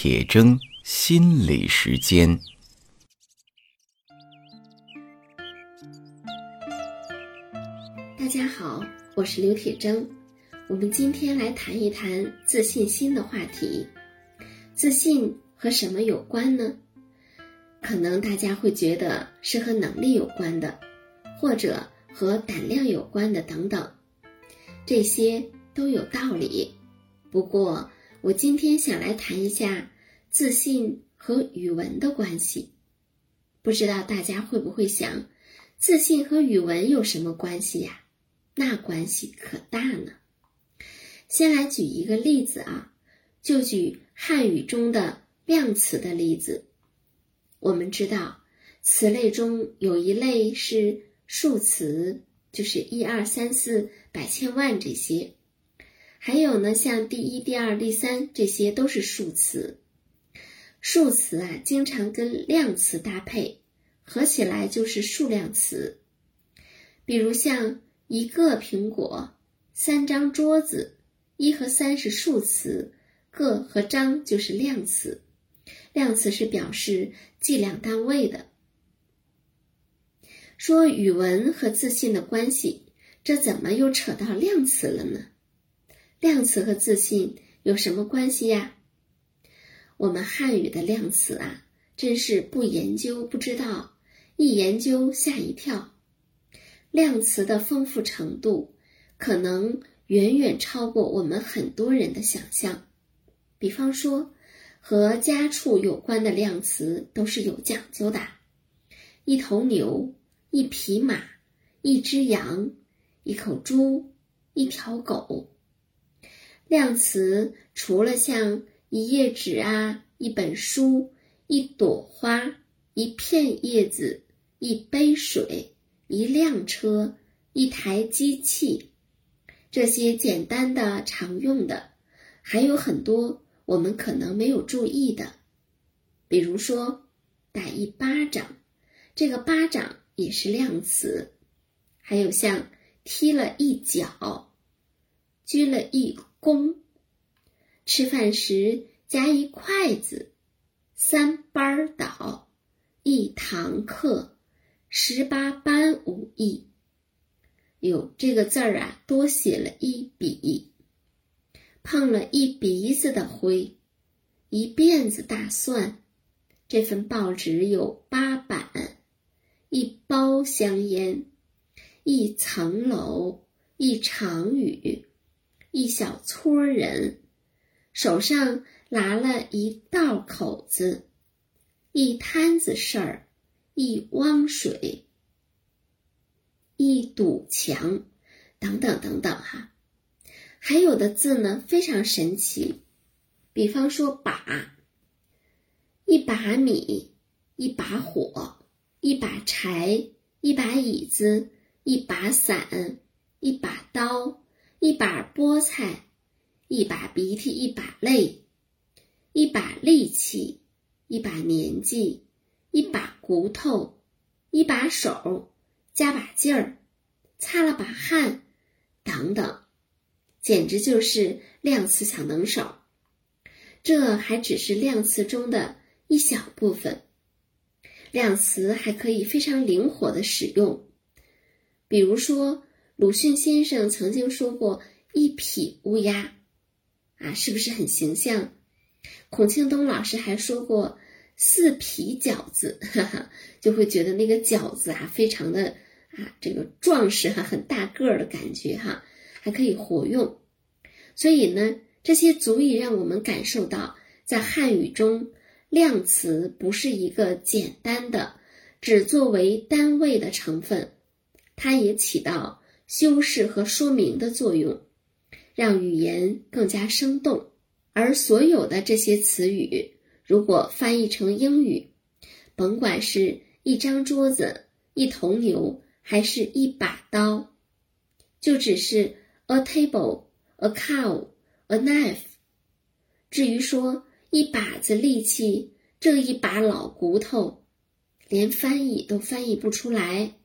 铁铮心理时间。大家好，我是刘铁铮。我们今天来谈一谈自信心的话题。自信和什么有关呢？可能大家会觉得是和能力有关的，或者和胆量有关的等等。这些都有道理。不过，我今天想来谈一下自信和语文的关系。不知道大家会不会想，自信和语文有什么关系呀？那关系可大呢。先来举一个例子啊，就举汉语中的量词的例子。我们知道，词类中有一类是数词，就是一二三四百千万这些。还有呢，像第一、第二、第三，这些都是数词。数词啊，经常跟量词搭配，合起来就是数量词。比如像一个苹果、三张桌子，一和三是数词，个和张就是量词。量词是表示计量单位的。说语文和自信的关系，这怎么又扯到量词了呢？量词和自信有什么关系呀？我们汉语的量词啊，真是不研究不知道，一研究吓一跳。量词的丰富程度，可能远远超过我们很多人的想象。比方说，和家畜有关的量词都是有讲究的：一头牛、一匹马、一只羊、一口猪、一条狗。量词除了像一页纸啊、一本书、一朵花、一片叶子、一杯水、一辆车、一台机器这些简单的常用的，还有很多我们可能没有注意的，比如说打一巴掌，这个巴掌也是量词；还有像踢了一脚、鞠了一。躬，吃饭时夹一筷子，三班倒，一堂课，十八般武艺。有这个字儿啊，多写了一笔。碰了一鼻子的灰，一辫子大蒜。这份报纸有八版，一包香烟，一层楼，一场雨。一小撮人，手上拿了一道口子，一摊子事儿，一汪水，一堵墙，等等等等哈。还有的字呢，非常神奇，比方说“把”，一把米，一把火，一把柴，一把椅子，一把伞，一把刀。一把菠菜，一把鼻涕，一把泪，一把力气，一把年纪，一把骨头，一把手，加把劲儿，擦了把汗，等等，简直就是量词小能手。这还只是量词中的一小部分，量词还可以非常灵活的使用，比如说。鲁迅先生曾经说过“一匹乌鸦”，啊，是不是很形象？孔庆东老师还说过“四匹饺子”，哈哈，就会觉得那个饺子啊，非常的啊，这个壮实哈，很大个儿的感觉哈，还可以活用。所以呢，这些足以让我们感受到，在汉语中，量词不是一个简单的只作为单位的成分，它也起到。修饰和说明的作用，让语言更加生动。而所有的这些词语，如果翻译成英语，甭管是一张桌子、一头牛，还是一把刀，就只是 a table、a cow、a knife。至于说一把子力气，这一把老骨头，连翻译都翻译不出来。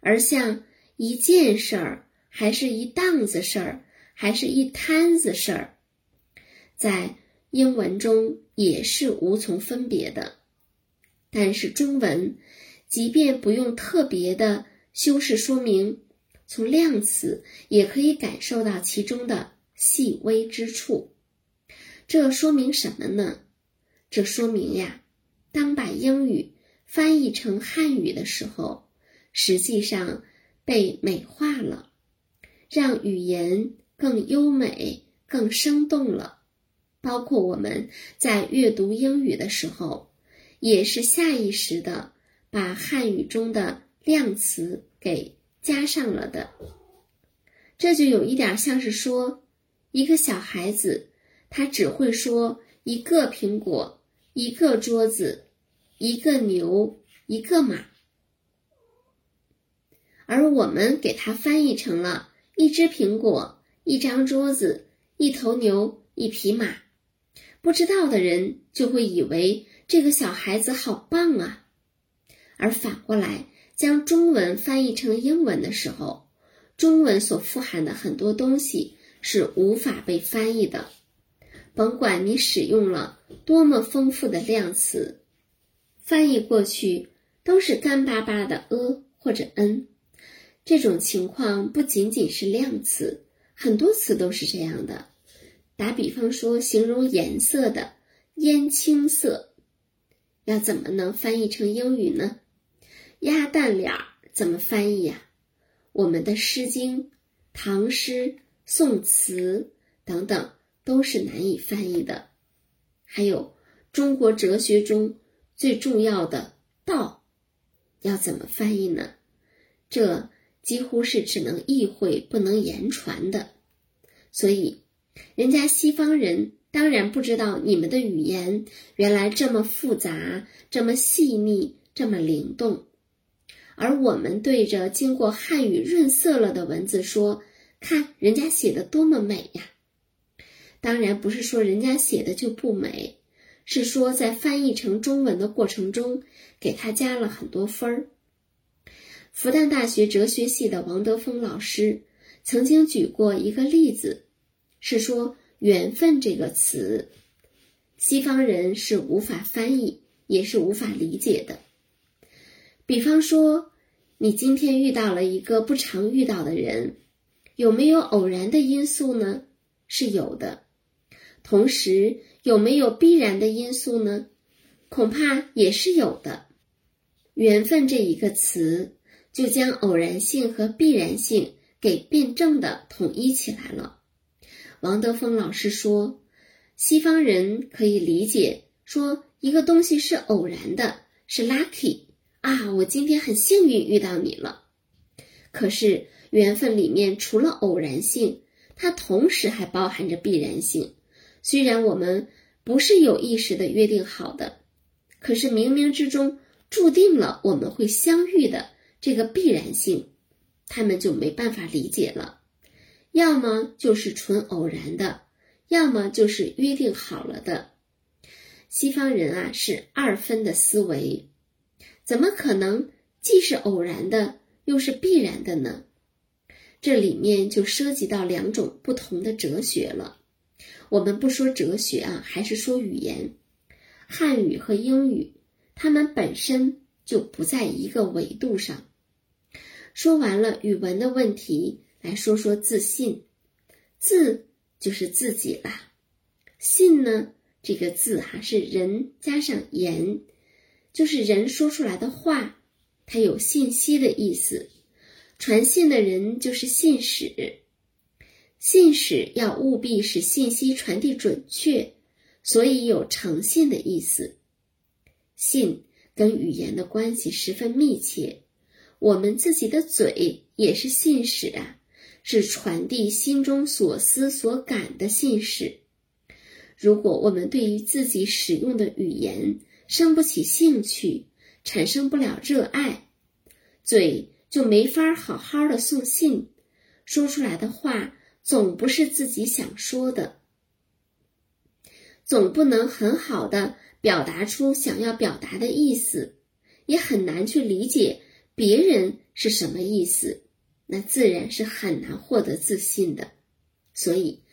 而像。一件事儿，还是一档子事儿，还是一摊子事儿，在英文中也是无从分别的。但是中文，即便不用特别的修饰说明，从量词也可以感受到其中的细微之处。这说明什么呢？这说明呀，当把英语翻译成汉语的时候，实际上被美化了，让语言更优美、更生动了。包括我们在阅读英语的时候。也是下意识的把汉语中的量词给加上了的，这就有一点像是说，一个小孩子他只会说一个苹果、一个桌子、一个牛、一个马，而我们给它翻译成了一只苹果、一张桌子、一头牛、一匹马，不知道的人就会以为。这个小孩子好棒啊！而反过来，将中文翻译成英文的时候，中文所富含的很多东西是无法被翻译的。甭管你使用了多么丰富的量词，翻译过去都是干巴巴的 a 或者 n。这种情况不仅仅是量词，很多词都是这样的。打比方说，形容颜色的烟青色。要怎么能翻译成英语呢？鸭蛋脸儿怎么翻译呀？我们的《诗经》、唐诗、宋词等等都是难以翻译的。还有中国哲学中最重要的“道”，要怎么翻译呢？这几乎是只能意会不能言传的。所以，人家西方人。当然不知道你们的语言原来这么复杂、这么细腻、这么灵动，而我们对着经过汉语润色了的文字说：“看人家写的多么美呀！”当然不是说人家写的就不美，是说在翻译成中文的过程中给他加了很多分儿。复旦大学哲学系的王德峰老师曾经举过一个例子，是说。缘分这个词，西方人是无法翻译，也是无法理解的。比方说，你今天遇到了一个不常遇到的人，有没有偶然的因素呢？是有的。同时，有没有必然的因素呢？恐怕也是有的。缘分这一个词，就将偶然性和必然性给辩证的统一起来了。王德峰老师说：“西方人可以理解说一个东西是偶然的，是 lucky 啊，我今天很幸运遇到你了。可是缘分里面除了偶然性，它同时还包含着必然性。虽然我们不是有意识的约定好的，可是冥冥之中注定了我们会相遇的这个必然性，他们就没办法理解了。”要么就是纯偶然的，要么就是约定好了的。西方人啊是二分的思维，怎么可能既是偶然的又是必然的呢？这里面就涉及到两种不同的哲学了。我们不说哲学啊，还是说语言，汉语和英语，它们本身就不在一个维度上。说完了语文的问题。来说说自信，自就是自己啦。信呢，这个字哈是人加上言，就是人说出来的话，它有信息的意思。传信的人就是信使，信使要务必使信息传递准确，所以有诚信的意思。信跟语言的关系十分密切，我们自己的嘴也是信使啊。是传递心中所思所感的信使。如果我们对于自己使用的语言生不起兴趣，产生不了热爱，嘴就没法好好的送信，说出来的话总不是自己想说的，总不能很好的表达出想要表达的意思，也很难去理解别人是什么意思。那自然是很难获得自信的，所以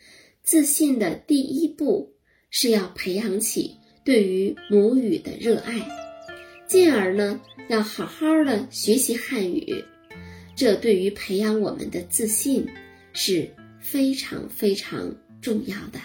自信的第一步是要培养起对于母语的热爱，进而呢，要好好的学习汉语。这对于培养我们的自信是非常非常重要的。